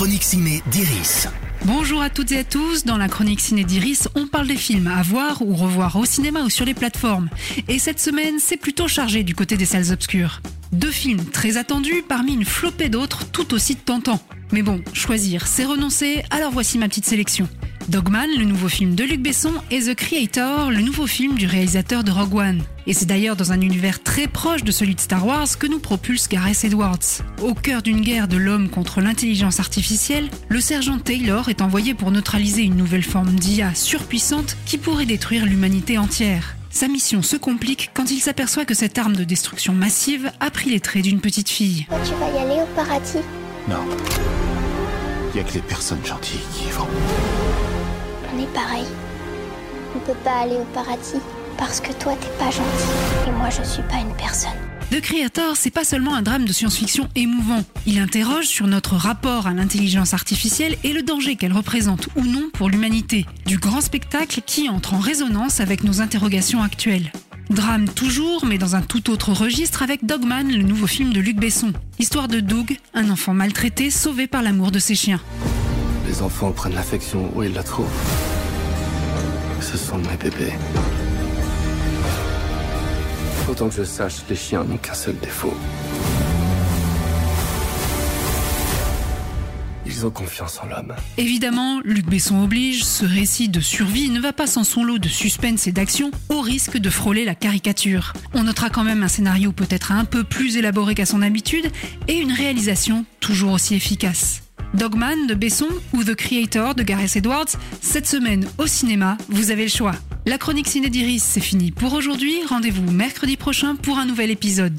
chronique ciné d'Iris. Bonjour à toutes et à tous. Dans la chronique ciné d'Iris, on parle des films à voir ou revoir au cinéma ou sur les plateformes. Et cette semaine, c'est plutôt chargé du côté des salles obscures. Deux films très attendus parmi une flopée d'autres tout aussi tentants. Mais bon, choisir, c'est renoncer, alors voici ma petite sélection. Dogman, le nouveau film de Luc Besson, et The Creator, le nouveau film du réalisateur de Rogue One. Et c'est d'ailleurs dans un univers très proche de celui de Star Wars que nous propulse Gareth Edwards. Au cœur d'une guerre de l'homme contre l'intelligence artificielle, le sergent Taylor est envoyé pour neutraliser une nouvelle forme d'IA surpuissante qui pourrait détruire l'humanité entière. Sa mission se complique quand il s'aperçoit que cette arme de destruction massive a pris les traits d'une petite fille. Tu vas y aller au paradis? Non. Il y a que les personnes gentilles qui y vont. On est pareil. On peut pas aller au paradis parce que toi, t'es pas gentil. Et moi, je suis pas une personne. The Creator, c'est pas seulement un drame de science-fiction émouvant. Il interroge sur notre rapport à l'intelligence artificielle et le danger qu'elle représente ou non pour l'humanité. Du grand spectacle qui entre en résonance avec nos interrogations actuelles. Drame toujours, mais dans un tout autre registre avec Dogman, le nouveau film de Luc Besson. Histoire de Doug, un enfant maltraité sauvé par l'amour de ses chiens. Les enfants prennent l'affection où ils la trouvent. Ce sont mes bébés. Autant que je sache, les chiens n'ont qu'un seul défaut. Évidemment, Luc Besson oblige, ce récit de survie ne va pas sans son lot de suspense et d'action, au risque de frôler la caricature. On notera quand même un scénario peut-être un peu plus élaboré qu'à son habitude, et une réalisation toujours aussi efficace. Dogman de Besson ou The Creator de Gareth Edwards, cette semaine au cinéma, vous avez le choix. La chronique ciné d'Iris, c'est fini pour aujourd'hui. Rendez-vous mercredi prochain pour un nouvel épisode.